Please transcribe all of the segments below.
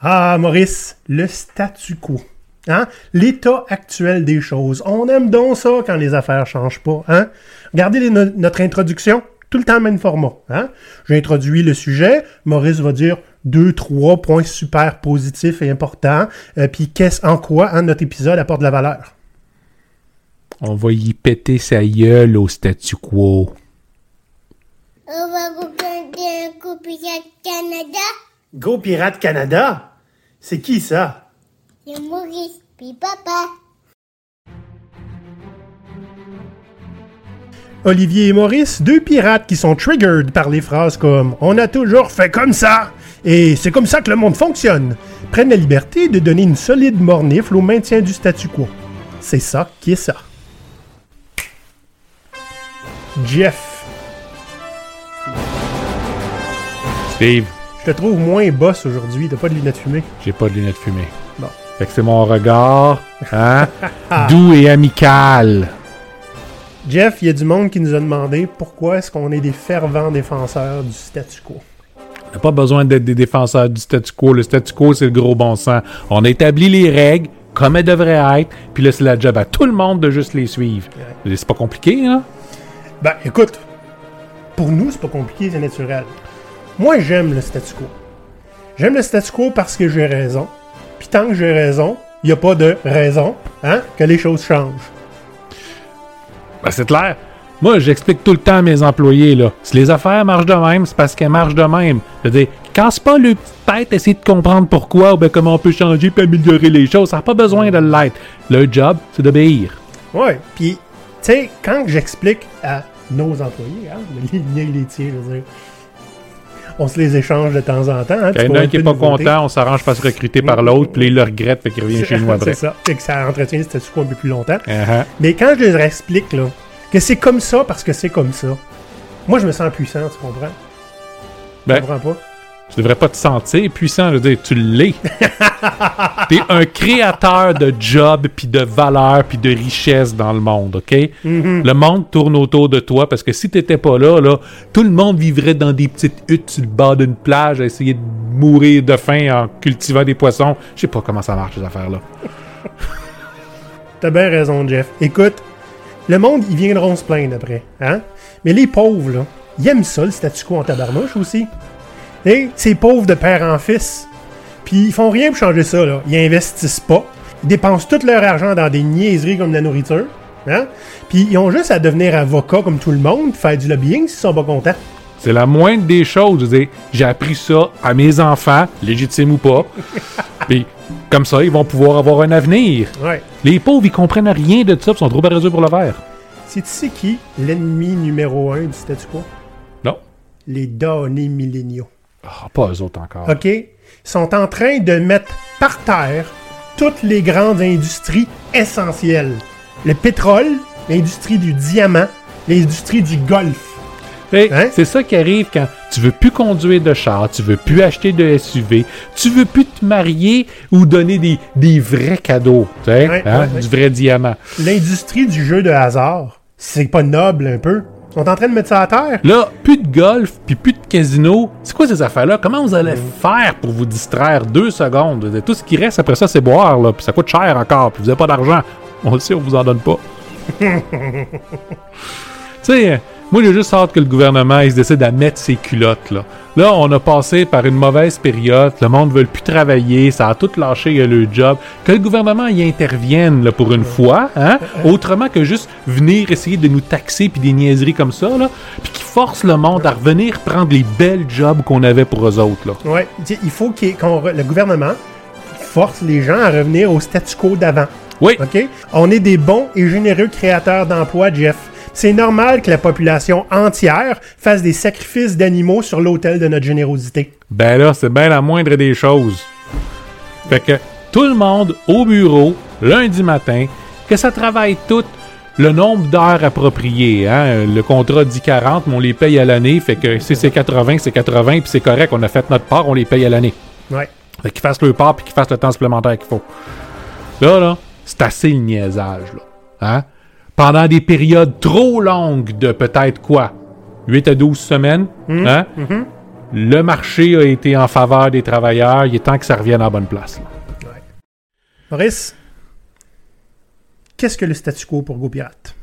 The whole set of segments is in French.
Ah, Maurice, le statu quo. Hein? L'état actuel des choses. On aime donc ça quand les affaires changent pas. Hein? Regardez les- notre introduction. Tout le temps le même format. Hein? J'introduis le sujet. Maurice va dire deux, trois points super positifs et importants. Euh, Puis qu'est-ce en quoi hein, notre épisode apporte de la valeur? On va y péter sa gueule au statu quo. On va regarder un coup Pirate Canada. Go Pirate Canada? C'est qui ça? C'est Maurice, puis papa. Olivier et Maurice, deux pirates qui sont triggered par les phrases comme On a toujours fait comme ça et c'est comme ça que le monde fonctionne, prennent la liberté de donner une solide mornifle au maintien du statu quo. C'est ça qui est ça. Jeff, Steve, je te trouve moins boss aujourd'hui, t'as pas de lunettes fumées. j'ai pas de lunettes fumées. Bon. Fait que c'est mon regard, hein, doux et amical. Jeff, il y a du monde qui nous a demandé pourquoi est-ce qu'on est des fervents défenseurs du statu quo. On n'a pas besoin d'être des défenseurs du statu quo. Le statu quo, c'est le gros bon sens. On a établi les règles comme elles devraient être, puis là, c'est la job à tout le monde de juste les suivre. C'est pas compliqué, hein? Ben, écoute, pour nous, c'est pas compliqué, c'est naturel. Moi, j'aime le statu quo. J'aime le statu quo parce que j'ai raison. Puis tant que j'ai raison, il n'y a pas de raison hein, que les choses changent. Ben, c'est clair. Moi, j'explique tout le temps à mes employés, là. Si les affaires marchent de même, c'est parce qu'elles marchent de même. Je veux dire, casse pas le petite tête, essayer de comprendre pourquoi ou ben comment on peut changer et améliorer les choses. Ça n'a pas besoin de l'être. Le job, c'est d'obéir. Ouais, puis, tu sais, quand j'explique à nos employés, hein, les miens et les tiens, je veux dire, on se les échange de temps en temps. Hein, Il y en tu a vois un qui peu est pas nouveauté. content, on s'arrange pas se recruter par l'autre, puis il le regrette, fait qu'il revient chez nous après. c'est ça. Fait que ça entretient le statu quo un peu plus longtemps. Uh-huh. Mais quand je leur explique là, que c'est comme ça parce que c'est comme ça, moi je me sens puissant, tu comprends? Ben, Tu comprends pas? Tu devrais pas te sentir puissant, je veux dire, tu l'es. T'es un créateur de jobs, puis de valeur, puis de richesse dans le monde, OK? Le monde tourne autour de toi, parce que si t'étais pas là, là, tout le monde vivrait dans des petites huttes sur le bord d'une plage à essayer de mourir de faim en cultivant des poissons. Je sais pas comment ça marche, ces affaires-là. T'as bien raison, Jeff. Écoute, le monde, ils viendront se plaindre après, hein? Mais les pauvres, là, ils aiment ça, le statu quo en tabarnouche aussi. Et ces pauvres de père en fils. Puis ils font rien pour changer ça, là. Ils investissent pas. Ils dépensent tout leur argent dans des niaiseries comme de la nourriture. Hein? Puis ils ont juste à devenir avocats comme tout le monde, puis faire du lobbying s'ils sont pas contents. C'est la moindre des choses. Je veux dire, j'ai appris ça à mes enfants, légitimes ou pas. Puis, comme ça, ils vont pouvoir avoir un avenir. Ouais. Les pauvres, ils comprennent rien de ça, ils sont trop paresseux pour le faire. C'est tu sais qui l'ennemi numéro un du statu quo? Non. Les données milléniaux. Ah, pas eux autres encore. OK? Ils sont en train de mettre par terre toutes les grandes industries essentielles. Le pétrole, l'industrie du diamant, l'industrie du golf. Hey, Hein? C'est ça qui arrive quand tu veux plus conduire de char, tu veux plus acheter de SUV, tu veux plus te marier ou donner des, des vrais cadeaux, tu sais, Ouais, hein, ouais. du vrai diamant. L'industrie du jeu de hasard. C'est pas noble un peu. Ils sont en train de mettre ça à terre? Là, plus de golf, puis plus de casino. C'est quoi ces affaires-là? Comment vous allez faire pour vous distraire deux secondes? Tout ce qui reste après ça, c'est boire, là, puis ça coûte cher encore, puis vous avez pas d'argent. On le sait, on vous en donne pas. sais, moi, j'ai juste hâte que le gouvernement il se décide à mettre ses culottes, là. Là, on a passé par une mauvaise période, le monde veut plus travailler, ça a tout lâché le job. Que le gouvernement y intervienne, là, pour une fois, hein, autrement que juste venir essayer de nous taxer puis des niaiseries comme ça, là, puis qui force le monde à revenir prendre les belles jobs qu'on avait pour eux autres, là. Ouais. Il faut re- le gouvernement force les gens à revenir au statu quo d'avant. Oui, OK? On est des bons et généreux créateurs d'emplois, Jeff. C'est normal que la population entière fasse des sacrifices d'animaux sur l'autel de notre générosité. ben là, c'est bien la moindre des choses. Fait que tout le monde au bureau, lundi matin, que ça travaille tout le nombre d'heures appropriées. Hein? Le contrat dit 40, mais on les paye à l'année. Fait que si c'est 80, c'est 80, puis c'est correct, on a fait notre part, on les paye à l'année. Ouais. Fait qu'ils fassent leur part, puis qu'ils fassent le temps supplémentaire qu'il faut. Là, là, c'est assez le niaisage, là. Hein? Pendant des périodes trop longues de peut-être quoi? 8 à 12 semaines, hein? le marché a été en faveur des travailleurs, il est temps que ça revienne la bonne place. là. Maurice, qu'est-ce que le statu quo pour GoPirate?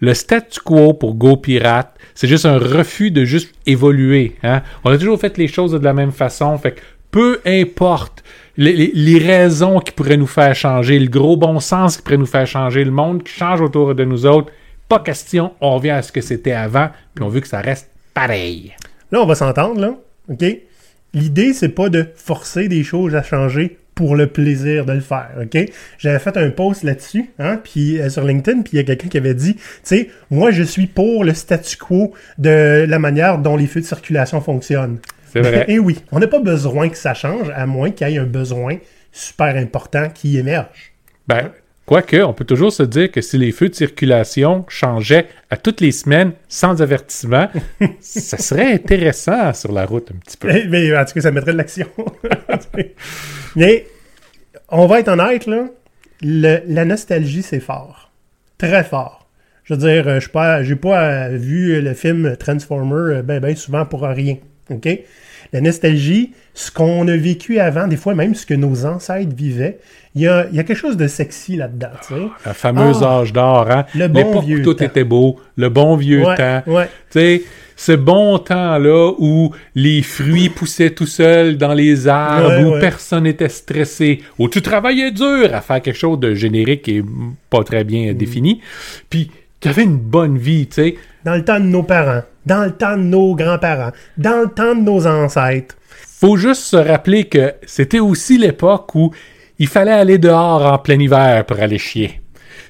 Le statu quo pour Go Pirate, c'est juste un refus de juste évoluer. Hein? On a toujours fait les choses de la même façon. Fait que peu importe les, raisons qui pourraient nous faire changer, le gros bon sens qui pourrait nous faire changer, le monde qui change autour de nous autres, pas question, on revient à ce que c'était avant, puis on veut que ça reste pareil. Là, on va s'entendre, là. OK? L'idée, c'est pas de forcer des choses à changer pour le plaisir de le faire, OK? J'avais fait un post là-dessus, hein, puis euh, sur LinkedIn, puis il y a quelqu'un qui avait dit, tu sais, moi, je suis pour le statu quo de la manière dont les feux de circulation fonctionnent. C'est vrai. Et oui, on n'a pas besoin que ça change, à moins qu'il y ait un besoin super important qui émerge. Ben, quoique, on peut toujours se dire que si les feux de circulation changeaient à toutes les semaines sans avertissement, ça serait intéressant sur la route un petit peu. Mais, mais, en tout cas, ça mettrait de l'action. mais on va être honnête, là. le- la nostalgie, c'est fort. Très fort. Je veux dire, euh, je n'ai pas euh, vu le film Transformer euh, ben, ben souvent pour rien. OK? La nostalgie, ce qu'on a vécu avant, des fois même ce que nos ancêtres vivaient, il y a, il y a quelque chose de sexy là-dedans. tu sais. La fameuse Ah, âge d'or, hein? le bon L'époque vieux où tout temps. était beau, le bon vieux Ouais, temps. ouais. Tu sais, ce bon temps-là où les fruits poussaient tout seuls dans les arbres, Ouais, où personne n'était stressé, où tu travaillais dur à faire quelque chose de générique et pas très Mm. bien défini. Puis, tu avais une bonne vie, tu sais. Dans le temps de nos parents, dans le temps de nos grands-parents, dans le temps de nos ancêtres. Faut juste se rappeler que c'était aussi l'époque où il fallait aller dehors en plein hiver pour aller chier.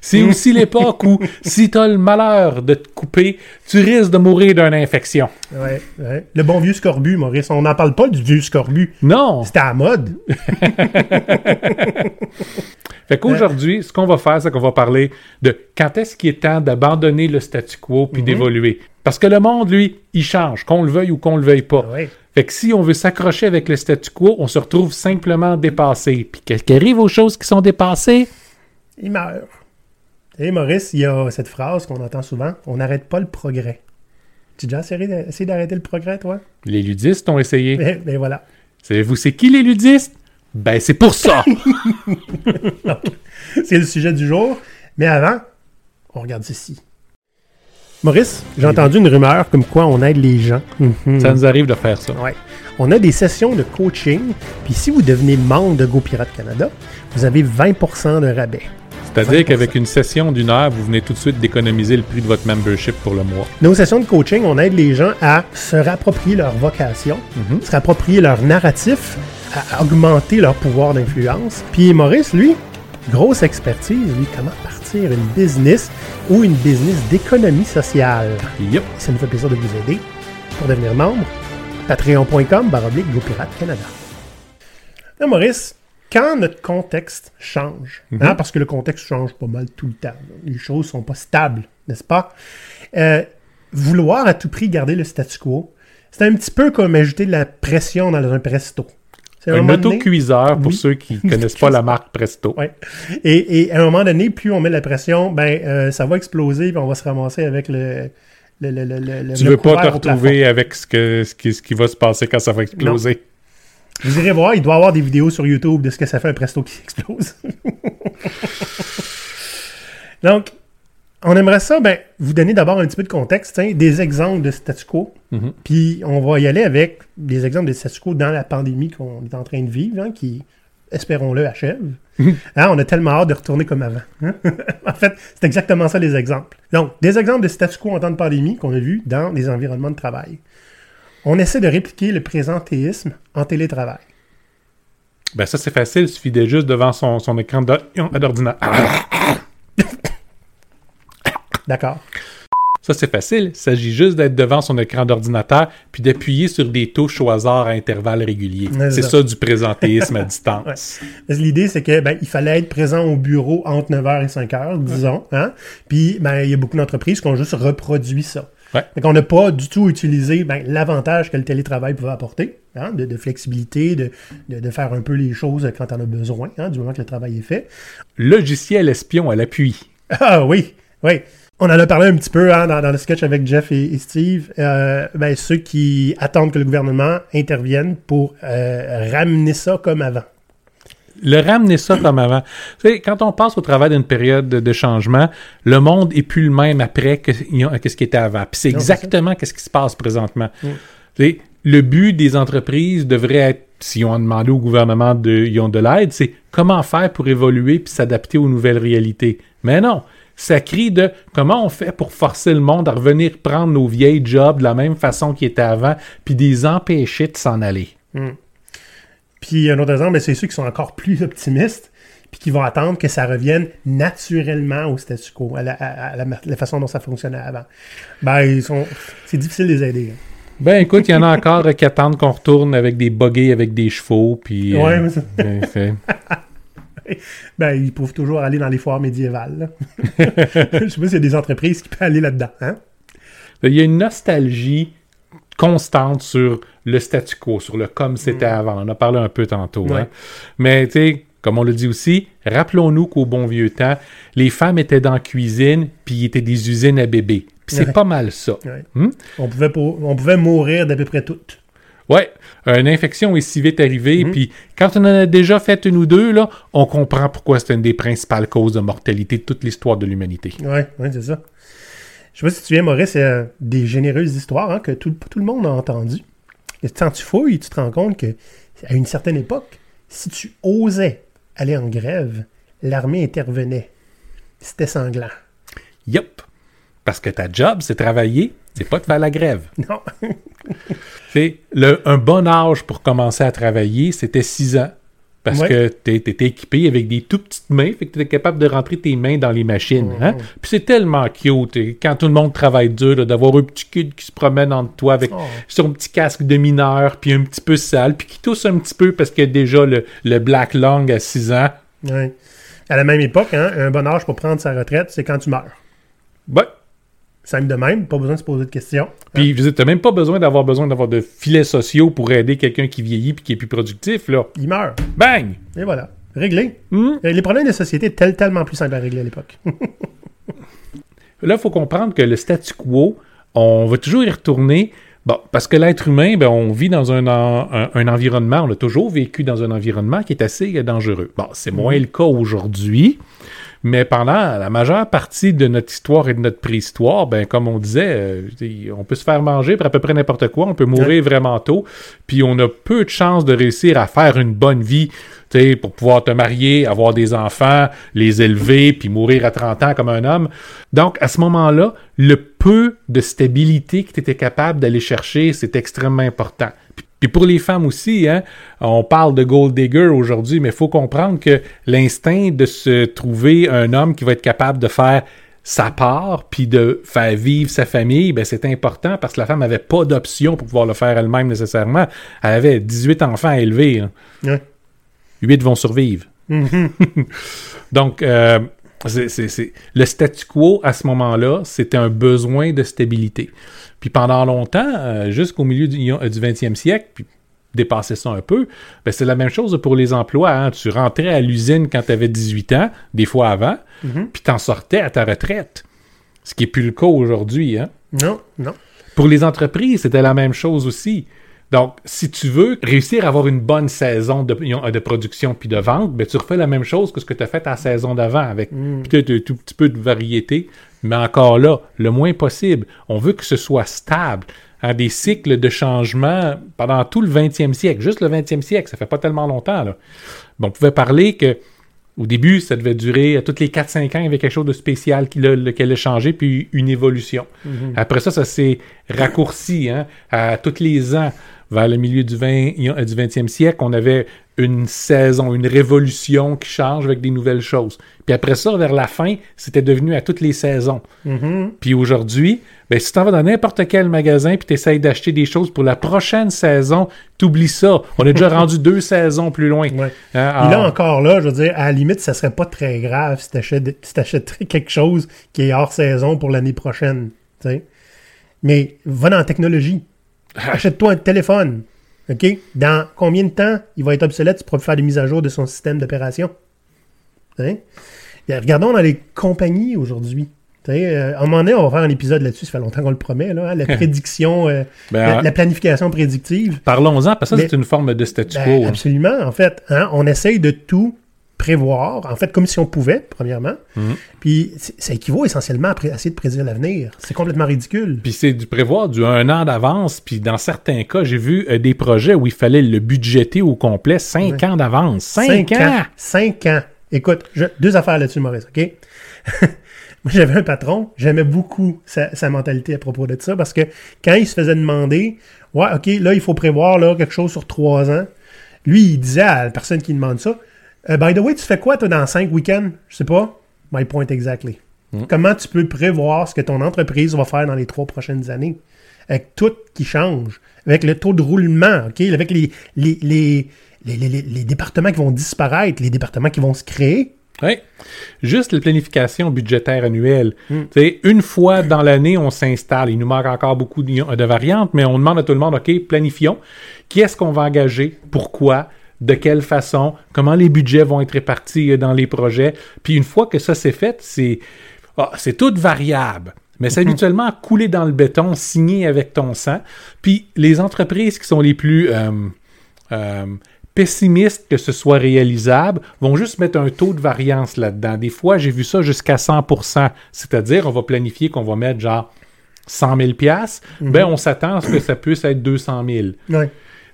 C'est aussi l'époque où, si t'as le malheur de te couper, tu risques de mourir d'une infection. Ouais, ouais. Le bon vieux scorbut, Maurice. On n'en parle pas du vieux scorbut. Non! C'était à la mode. Fait qu'aujourd'hui, ce qu'on va faire, c'est qu'on va parler de quand est-ce qu'il est temps d'abandonner le statu quo puis d'évoluer. Parce que le monde, lui, il change, qu'on le veuille ou qu'on le veuille pas. Fait que si on veut s'accrocher avec le statu quo, on se retrouve simplement dépassé. Puis qu'est-ce qui arrive aux choses qui sont dépassées? Il meurt. Et Maurice, il y a cette phrase qu'on entend souvent on n'arrête pas le progrès. Tu as déjà essayé d'a- essayé d'arrêter le progrès, toi? Les ludistes ont essayé. Ben voilà. Savez-vous c'est qui les ludistes? Ben c'est pour ça! C'est le sujet du jour. Mais avant, on regarde ceci. Maurice, j'ai entendu une rumeur comme quoi on aide les gens. Mhm. ça nous arrive de faire ça. Ouais. On a des sessions de coaching. Puis si vous devenez membre de GoPirate Canada, vous avez 20% de rabais. C'est-à-dire 20%. qu'avec une session d'une heure, vous venez tout de suite d'économiser le prix de votre membership pour le mois. Nos sessions de coaching, on aide les gens à se rapproprier leur vocation, se rapproprier leur narratif, à augmenter leur pouvoir d'influence. Puis Maurice, lui, grosse expertise, lui, comment partir une business ou une business d'économie sociale. Yep. Ça nous fait plaisir de vous aider. Pour devenir membre, patreon.com baroblique GoPirate Canada. Là, Maurice, quand notre contexte change, hein, parce que le contexte change pas mal tout le temps, les choses sont pas stables, n'est-ce pas? Euh, vouloir à tout prix garder le statu quo, c'est un petit peu comme ajouter de la pression dans un presto. Un autocuiseur pour Oui. ceux qui connaissent pas la marque Presto. Ouais. Et, et à un moment donné, plus on met de la pression, ben euh, ça va exploser, puis on va se ramasser avec le. le, le, Tu veux pas te retrouver avec ce, que, ce, qui, ce qui va se passer quand ça va exploser. Vous irez voir, il doit y avoir des vidéos sur YouTube de ce que ça fait un presto qui explose. Donc, on aimerait ça, ben, vous donner d'abord un petit peu de contexte, hein, des exemples de statu quo. Mhm. Puis on va y aller avec des exemples de statu quo dans la pandémie qu'on est en train de vivre, hein, qui, espérons-le, achève. Hein, on a tellement hâte de retourner comme avant. hein. en fait, c'est exactement ça les exemples. Donc, des exemples de statu quo en temps de pandémie qu'on a vus dans des environnements de travail. On essaie de répliquer le présentéisme en télétravail. Ben ça c'est facile, il suffit d'être juste devant son, son écran d'or- d'ordinateur. D'accord. Ça c'est facile, il s'agit juste d'être devant son écran d'ordinateur puis d'appuyer sur des touches au hasard à intervalles réguliers. C'est ça. du présentéisme à distance. L'idée, c'est que ben, il fallait être présent au bureau entre 9h et 5h, disons. Hein? Puis, ben, il y a beaucoup d'entreprises qui ont juste reproduit ça. Ouais. Fait qu'on n'a pas du tout utilisé ben, l'avantage que le télétravail pouvait apporter, hein, de, de flexibilité, de, de, de faire un peu les choses quand on a besoin, hein, du moment que le travail est fait. Logiciel espion à l'appui. Ah oui, oui. On en a parlé un petit peu hein, dans, dans le sketch avec Jeff et, et Steve. Euh, ben, ceux qui attendent que le gouvernement intervienne pour euh, ramener ça comme avant. le ramener ça comme avant. Tu sais, quand on passe au travers d'une période de, changement, le monde est plus le même après que, que ce qui était avant. Puis c'est exactement ce qui se passe présentement. Mm. Tu sais, le but des entreprises devrait être, si on a demandé au gouvernement de, ils ont de l'aide, c'est comment faire pour évoluer puis s'adapter aux nouvelles réalités. Mais non, ça crie de comment on fait pour forcer le monde à revenir prendre nos vieilles jobs de la même façon qu'ils étaient avant puis les empêcher de s'en aller. Puis un autre exemple, c'est ceux qui sont encore plus optimistes, puis qui vont attendre que ça revienne naturellement au statu quo, à la, à- à la, façon dont ça fonctionnait avant. Ben, ils sont. C'est difficile de les aider. hein. Ben écoute, il y en a encore euh, qui attendent qu'on retourne avec des buggés avec des chevaux, puis... euh, Ouais, mais ça- ben, ils peuvent toujours aller dans les foires médiévales. Je sais pas s'il y a des entreprises qui peuvent aller là-dedans. Hein? Il y a une nostalgie constante sur le statu quo, sur le comme c'était avant. On en a parlé un peu tantôt. Mm. Ouais. hein. Mais tu sais, comme on le dit aussi, rappelons-nous qu'au bon vieux temps, les femmes étaient dans la cuisine, puis étaient des usines à bébés. Puis c'est Ouais. pas mal ça. Ouais. Hmm? On, pouvait pour- on pouvait mourir d'à peu près toutes. Ouais, une infection est si vite arrivée, Mhm. puis quand on en a déjà fait une ou deux, là, on comprend pourquoi c'est une des principales causes de mortalité de toute l'histoire de l'humanité. Ouais, ouais, c'est ça. Je sais pas si tu te souviens, Maurice, c'est euh, des généreuses histoires hein, que tout, tout le monde a entendues. Et quand tu fouilles, tu te rends compte que à une certaine époque, si tu osais aller en grève, l'armée intervenait. C'était sanglant. Yup. Parce que ta job, c'est travailler, c'est pas de faire la grève. Non. C'est le, un bon âge pour commencer à travailler, c'était 6 ans. Parce Ouais. que t'es étais équipé avec des tout petites mains, fait que t'étais capable de rentrer tes mains dans les machines. Hein? Puis c'est tellement cute. Quand tout le monde travaille dur, d'avoir un petit kid qui se promène entre toi avec Oh. son petit casque de mineur, puis un petit peu sale, puis qui tousse un petit peu parce a déjà le, le Black Long à 6 ans. Ouais. À la même époque, hein, un bon âge pour prendre sa retraite, c'est quand tu meurs. Simple de même, pas besoin de se poser de questions. Puis je veux dire, t'as même pas besoin d'avoir besoin d'avoir de filets sociaux pour aider quelqu'un qui vieillit puis qui est plus productif, là. Il meurt. Bang! Et voilà. Réglé. Hmm? Euh, Les problèmes de société étaient tellement plus simples à régler à l'époque. Là, il faut comprendre que le statu quo, on va toujours y retourner. Bon, parce que l'être humain, ben, on vit dans un, en- un, un environnement, on a toujours vécu dans un environnement qui est assez dangereux. Bon, c'est moins le cas aujourd'hui, mais pendant la majeure partie de notre histoire et de notre préhistoire, ben, comme on disait, euh, on peut se faire manger pour à peu près n'importe quoi, on peut mourir vraiment tôt, puis on a peu de chances de réussir à faire une bonne vie, tu sais, pour pouvoir te marier, avoir des enfants, les élever, puis mourir à 30 ans comme un homme. Donc, à ce moment-là, le peu de stabilité que tu étais capable d'aller chercher, c'est extrêmement important. Puis- pour les femmes aussi, hein, on parle de gold digger aujourd'hui, mais il faut comprendre que l'instinct de se trouver un homme qui va être capable de faire sa part, puis de faire vivre sa famille, ben c'est important parce que la femme n'avait pas d'option pour pouvoir le faire elle-même nécessairement. Elle avait 18 enfants à élever. hein. Ouais. 8 vont survivre. Mhm. Donc, euh, le statu quo, à ce moment-là, c'était un besoin de stabilité. Puis pendant longtemps, euh, jusqu'au milieu du, euh, du 20e siècle, puis dépasser ça un peu, ben c'est la même chose pour les emplois. hein. Tu rentrais à l'usine quand tu avais 18 ans, des fois avant, Mhm. puis t'en sortais à ta retraite. Ce qui n'est plus le cas aujourd'hui. Hein? Non, non. Pour les entreprises, c'était la même chose aussi. Donc, si tu veux réussir à avoir une bonne saison de, de production puis de vente, ben, tu refais la même chose que ce que tu as fait à la saison d'avant, avec peut-être un tout petit peu de variété, mais encore là, le moins possible. On veut que ce soit stable. Hein, des cycles de changement pendant tout le 20e siècle, juste le 20e siècle, ça fait pas tellement longtemps. Là. Bon, on pouvait parler que au début, ça devait durer, à toutes les 4-5 ans, il y avait quelque chose de spécial qui, l'a- lequel a changé, puis une évolution. Après ça, ça s'est raccourci hein, à tous les ans. Vers le milieu du, 20, euh, du 20e siècle, on avait une saison, une révolution qui change avec des nouvelles choses. Puis après ça, vers la fin, c'était devenu à toutes les saisons. Mhm. Puis aujourd'hui, ben, si tu t'en vas dans n'importe quel magasin puis tu essayes d'acheter des choses pour la prochaine saison, t'oublies ça. On est déjà rendu deux saisons plus loin. Ouais. Hein, Puis là, alors- encore là, je veux dire, à la limite, ça serait pas très grave si t'achètes- si t'achèterais quelque chose qui est hors saison pour l'année prochaine. tu. Mais va dans la technologie. Achète-toi un téléphone. OK? Dans combien de temps il va être obsolète, tu pourras faire des mises à jour de son système d'opération? Hein? Regardons dans les compagnies aujourd'hui. Euh, à un moment donné, on va faire un épisode là-dessus, ça fait longtemps qu'on le promet, là, hein, la prédiction, euh, Ben, la, la planification prédictive. Parlons-en, parce que c'est une forme de statu Ben, quo. hein. absolument, en fait. Hein, on essaye de tout prévoir, en fait, comme si on pouvait, premièrement. Mhm. Puis ça équivaut essentiellement à essayer de prédire l'avenir. C'est complètement ridicule. Puis c'est du prévoir du un an d'avance. Puis dans certains cas, j'ai vu euh, des projets où il fallait le budgéter au complet cinq Ouais. ans d'avance. Cinq, ans! Cinq ans. Écoute, je- deux affaires là-dessus, Maurice, OK? Moi, j'avais un patron, j'aimais beaucoup sa, sa mentalité à propos de ça, parce que quand il se faisait demander, ouais, OK, là, il faut prévoir là, quelque chose sur trois ans, lui, il disait à la personne qui demande ça, Euh, by the way, tu fais quoi, toi, dans cinq week-ends? Je sais pas. My point exactly. Comment tu peux prévoir ce que ton entreprise va faire dans les trois prochaines années? Avec tout qui change, avec le taux de roulement, OK? Avec les, les, les, les, départements qui vont disparaître, les départements qui vont se créer. Oui. Juste la planification budgétaire annuelle. Mm. Sais, Une fois dans l'année, on s'installe. Il nous manque encore beaucoup de, de variantes, mais on demande à tout le monde, OK, planifions. Qui est-ce qu'on va engager? Pourquoi? De quelle façon? Comment les budgets vont être répartis euh, dans les projets? Puis une fois que ça c'est fait, c'est ah, c'est tout variable. Mais c'est habituellement coulé dans le béton, signé avec ton sang. Puis les entreprises qui sont les plus euh, euh, pessimistes que ce soit réalisable vont juste mettre un taux de variance là-dedans. Des fois, j'ai vu ça jusqu'à 100%. C'est-à-dire, on va planifier qu'on va mettre genre 100 000 piastres. Ben, on s'attend à ce que ça puisse être 200 000. Ouais.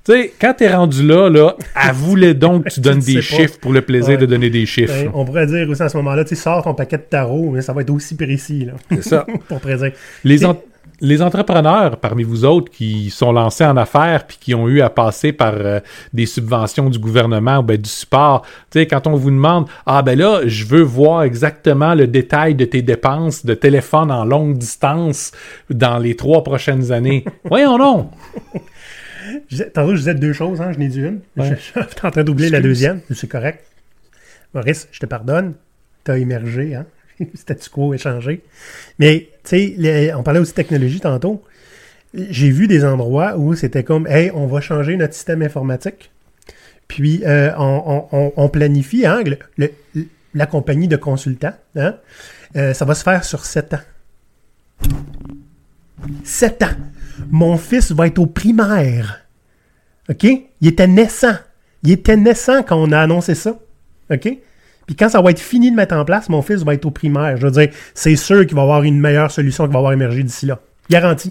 Tu sais, quand t'es rendu là, là, avoue-les donc que tu donnes Tu des pas. chiffres pour le plaisir Ouais. de donner des chiffres. Ben, on pourrait dire aussi à ce moment-là, tu sors ton paquet de tarot, mais ça va être aussi précis, là, C'est ça. pour prédire. Les, en- les entrepreneurs parmi vous autres qui sont lancés en affaires puis qui ont eu à passer par euh, des subventions du gouvernement ou ben, du support, tu sais, quand on vous demande Ah ben là, je veux voir exactement le détail de tes dépenses de téléphone en longue distance dans les trois prochaines années. Voyons non! Je Tantôt, je disais deux choses, hein, je n'ai dit une. Ouais. Je, je suis en train d'oublier la deuxième, c'est correct. Maurice, je te pardonne, t'as émergé, hein. Statu quo échangé. Mais, tu sais, on parlait aussi de technologie tantôt. J'ai vu des endroits où c'était comme, hey, on va changer notre système informatique. Puis, euh, on, on- on- on planifie, hein, le- le- la compagnie de consultants, hein, euh, ça va se faire sur sept ans. Sept ans. Mon fils va être au primaire. OK? Il était naissant. Il était naissant quand on a annoncé ça. OK? Puis quand ça va être fini de mettre en place, mon fils va être au primaire. Je veux dire, c'est sûr qu'il va y avoir une meilleure solution qui va avoir émergé d'ici là. Garanti.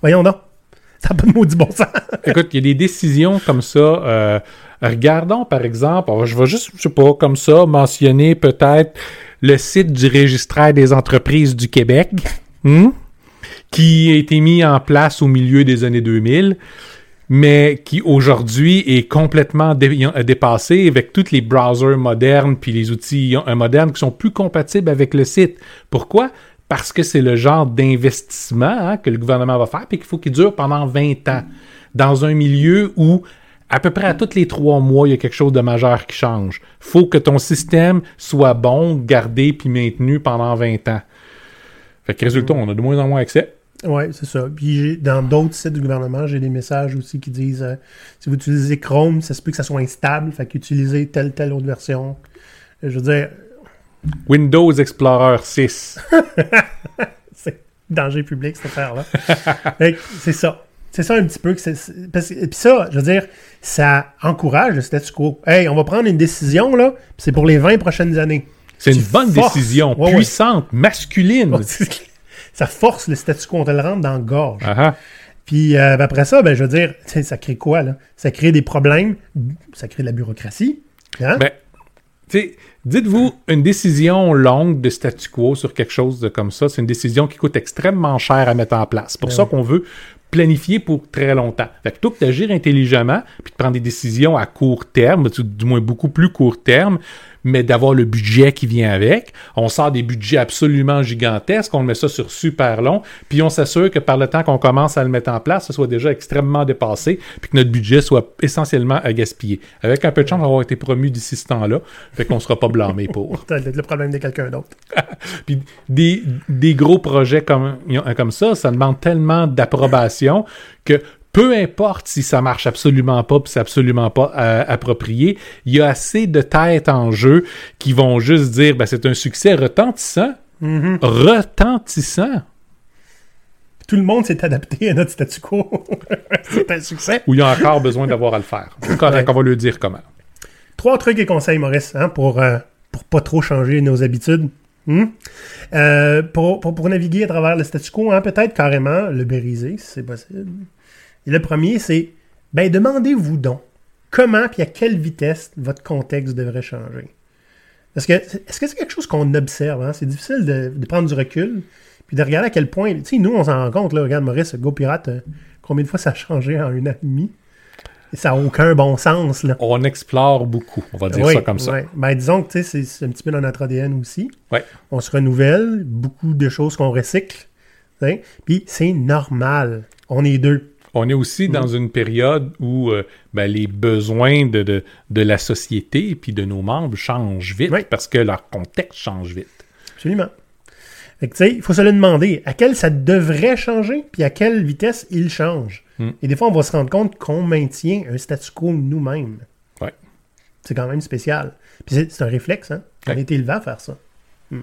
Voyons donc. Ça n'a pas de maudit bon sens. Écoute, il y a des décisions comme ça. euh, regardons, par exemple, je vais juste, je sais pas, comme ça, mentionner peut-être le site du registraire des entreprises du Québec, hmm, qui a été mis en place au milieu des années 2000, mais qui aujourd'hui est complètement dé- dépassé avec tous les browsers modernes puis les outils euh, modernes qui sont plus compatibles avec le site. Pourquoi? Parce que c'est le genre d'investissement hein, que le gouvernement va faire puis qu'il faut qu'il dure pendant 20 ans dans un milieu où à peu près à tous les trois mois, il y a quelque chose de majeur qui change. faut que ton système soit bon, gardé puis maintenu pendant 20 ans. Fait que résultat, on a de moins en moins accès. Oui, c'est ça. Puis j'ai- dans d'autres sites du gouvernement, j'ai des messages aussi qui disent euh, si vous utilisez Chrome, ça se peut que ça soit instable, fait qu'utilisez telle, telle autre version. Je veux dire, Windows Explorer 6. c'est danger public cette affaire-là. C'est ça. C'est ça un petit peu que c'est. c'est- parce que- Puis ça, je veux dire, ça encourage le statu quo. Hey, on va prendre une décision, là, c'est pour les 20 prochaines années. C'est une bonne forces. décision, Ouais, ouais. puissante, masculine. ça force le statu quo, on te le rentre dans la gorge. Ah ah. Puis euh, ben, après ça, ben, je veux dire, ça crée quoi, là? Ça crée des problèmes, ça crée de la bureaucratie. Hein? Ben, dites-vous, une décision longue de statu quo sur quelque chose de comme ça, c'est une décision qui coûte extrêmement cher à mettre en place. C'est pour Ben ça oui. qu'on veut planifier pour très longtemps. Fait que plutôt que d'agir intelligemment, puis de prendre des décisions à court terme, du moins beaucoup plus court terme, mais d'avoir le budget qui vient avec. On sort des budgets absolument gigantesques, on met ça sur super long, puis on s'assure que par le temps qu'on commence à le mettre en place, ce soit déjà extrêmement dépassé, puis que notre budget soit essentiellement à gaspiller. Avec un peu de chance, on va avoir été promu d'ici ce temps-là, fait qu'on sera pas blâmé pour. Le problème de quelqu'un d'autre. Puis des, des gros projets comme, comme ça, ça demande tellement d'approbation que peu importe si ça marche absolument pas puis c'est absolument pas euh, approprié, il y a assez de têtes en jeu qui vont juste dire ben, c'est un succès retentissant. retentissant Tout le monde s'est adapté à notre statu quo. c'est un succès. où il y a encore besoin d'avoir à le faire. Correct, on va lui dire comment. Trois trucs et conseils, Maurice, hein, pour, euh, pour pas trop changer nos habitudes. Hmm? Euh, pour, pour, naviguer à travers le statu quo, hein, peut-être carrément le briser, si c'est possible. Et le premier, c'est ben demandez-vous donc comment et à quelle vitesse votre contexte devrait changer. Parce que est-ce que c'est quelque chose qu'on observe? Hein? C'est difficile de, de prendre du recul puis de regarder à quel point. Tu sais, nous, on s'en rend compte, là, regarde Maurice, Go Pirate, euh, combien de fois ça a changé en un an et demi? Ça n'a aucun bon sens, là. On explore beaucoup, on va dire Oui, ça comme ça. Ben, disons que c'est- un petit peu dans notre ADN aussi. On se renouvelle, beaucoup de choses qu'on recycle. Puis c'est normal. On est deux. On est aussi dans une période où euh, ben, les besoins de, de, de la société et puis de nos membres changent vite parce que leur contexte change vite. Absolument. Il faut se le demander à quel ça devrait changer, puis à quelle vitesse il change? Mm. Et des fois, on va se rendre compte qu'on maintient un statu quo nous-mêmes. Ouais. C'est quand même spécial. Puis c'est- un réflexe, hein? On Ouais. été élevé à faire ça. Mm.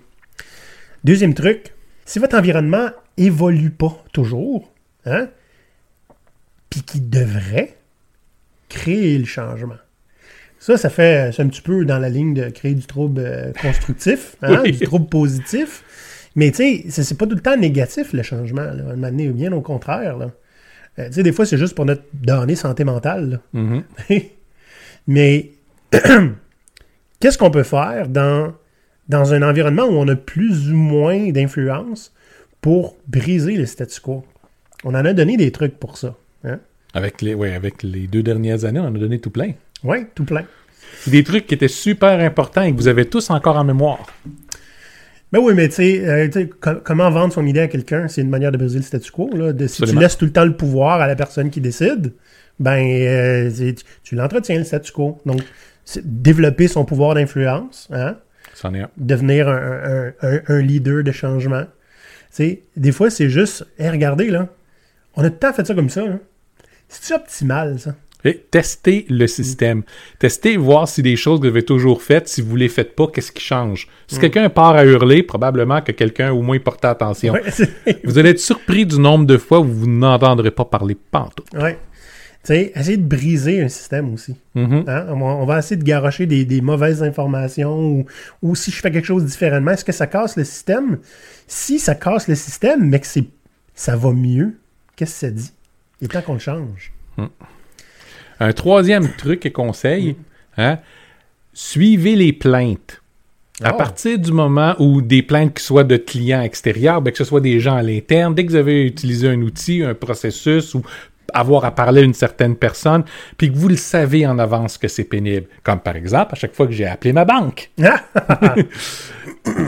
Deuxième truc, si votre environnement évolue pas toujours, hein, puis qu'il devrait créer le changement. Ça, ça fait, c'est un petit peu dans la ligne de créer du trouble euh, constructif, hein, Oui. du trouble positif. Mais tu sais, c'est- c'est pas tout le temps négatif le changement. Là. À un moment donné, bien au contraire. Là. Euh, tu sais, des fois, c'est juste pour notre donnée santé mentale. Mhm. Mais qu'est-ce qu'on peut faire dans, dans un environnement où on a plus ou moins d'influence pour briser le statu quo? On en a donné des trucs pour ça. Hein? Avec, les, ouais, avec les deux dernières années, on en a donné tout plein. Oui, tout plein. C'est des trucs qui étaient super importants et que vous avez tous encore en mémoire. Ben oui, mais tu sais, euh, com- comment vendre son idée à quelqu'un, c'est une manière de briser le statu quo. Là, de, si tu laisses tout le temps le pouvoir à la personne qui décide, ben euh, c'est- tu, tu l'entretiens le statu quo. Donc, c'est développer son pouvoir d'influence, hein, est devenir un, un- un- un leader de changement. Des fois, c'est juste, hey, regardez, là, on a tout le temps fait ça comme ça. Là. C'est-tu optimal, ça? Et testez le système. Testez, voir si des choses que vous avez toujours faites, si vous les faites pas, qu'est-ce qui change? Si quelqu'un part à hurler, probablement que quelqu'un au moins portait attention. Ouais, Vous allez être surpris du nombre de fois où vous n'entendrez pas parler pantoute. ouais. Tu sais, essayer de briser un système aussi. Mhm. Hein? On, va, essayer de garocher des, des mauvaises informations ou, ou si je fais quelque chose différemment, est-ce que ça casse le système? Si ça casse le système, mais que c'est ça va mieux, qu'est-ce que ça dit? Il est temps qu'on le change. Un troisième truc et conseil, hein, suivez les plaintes. À Oh. partir du moment où des plaintes qui soient de clients extérieurs, ben, que ce soit des gens à l'interne, dès que vous avez utilisé un outil, un processus ou avoir à parler à une certaine personne, puis que vous le savez en avance que c'est pénible. Comme par exemple, à chaque fois que j'ai appelé ma banque.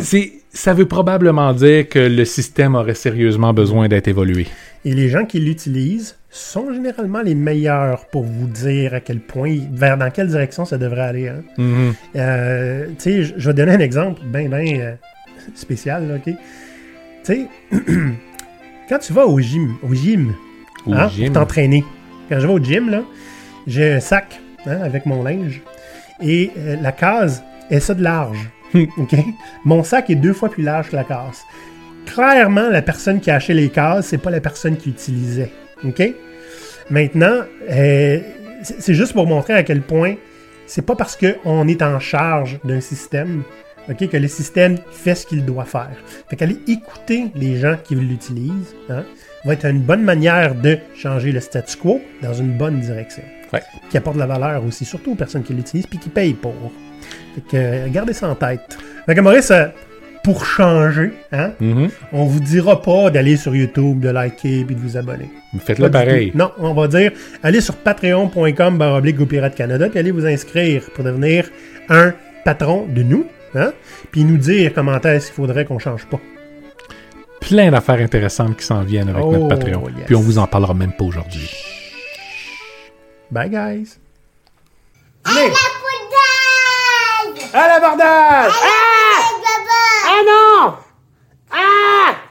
C'est, ça veut probablement dire que le système aurait sérieusement besoin d'être évolué. Et les gens qui l'utilisent sont généralement les meilleurs pour vous dire à quel point, vers dans quelle direction ça devrait aller. hein. Mhm. Euh, tu sais, je vais donner un exemple bien, bien spécial, là, OK? Tu sais, quand tu vas au gym, au gym, Au hein, gym. pour t'entraîner, quand je vais au gym, là, j'ai un sac hein, avec mon linge et euh, la case est ça de large. OK? Mon sac est deux fois plus large que la case. Clairement, la personne qui a acheté les cases, c'est pas la personne qui utilisait. OK? Maintenant, euh, c'est juste pour montrer à quel point c'est pas parce qu'on est en charge d'un système ok, que le système fait ce qu'il doit faire. Fait qu'aller écouter les gens qui l'utilisent hein, va être une bonne manière de changer le statu quo dans une bonne direction. Ouais. Qui apporte de la valeur aussi, surtout aux personnes qui l'utilisent puis qui payent pour. Fait que euh, gardez ça en tête. Fait que Maurice, euh, pour changer, hein, Mhm. on vous dira pas d'aller sur YouTube, de liker puis de vous abonner. Faites-le pareil. Non, on va dire, allez sur patreon.com baroblique Pirate Canada, puis allez vous inscrire pour devenir un patron de nous, hein? Puis nous dire comment est-ce qu'il faudrait qu'on change pas. Plein d'affaires intéressantes qui s'en viennent avec Oh, notre Patreon. yes. Puis on vous en parlera même pas aujourd'hui. Bye guys! La poudre À l'abordage! Ah! Ah non! Ah!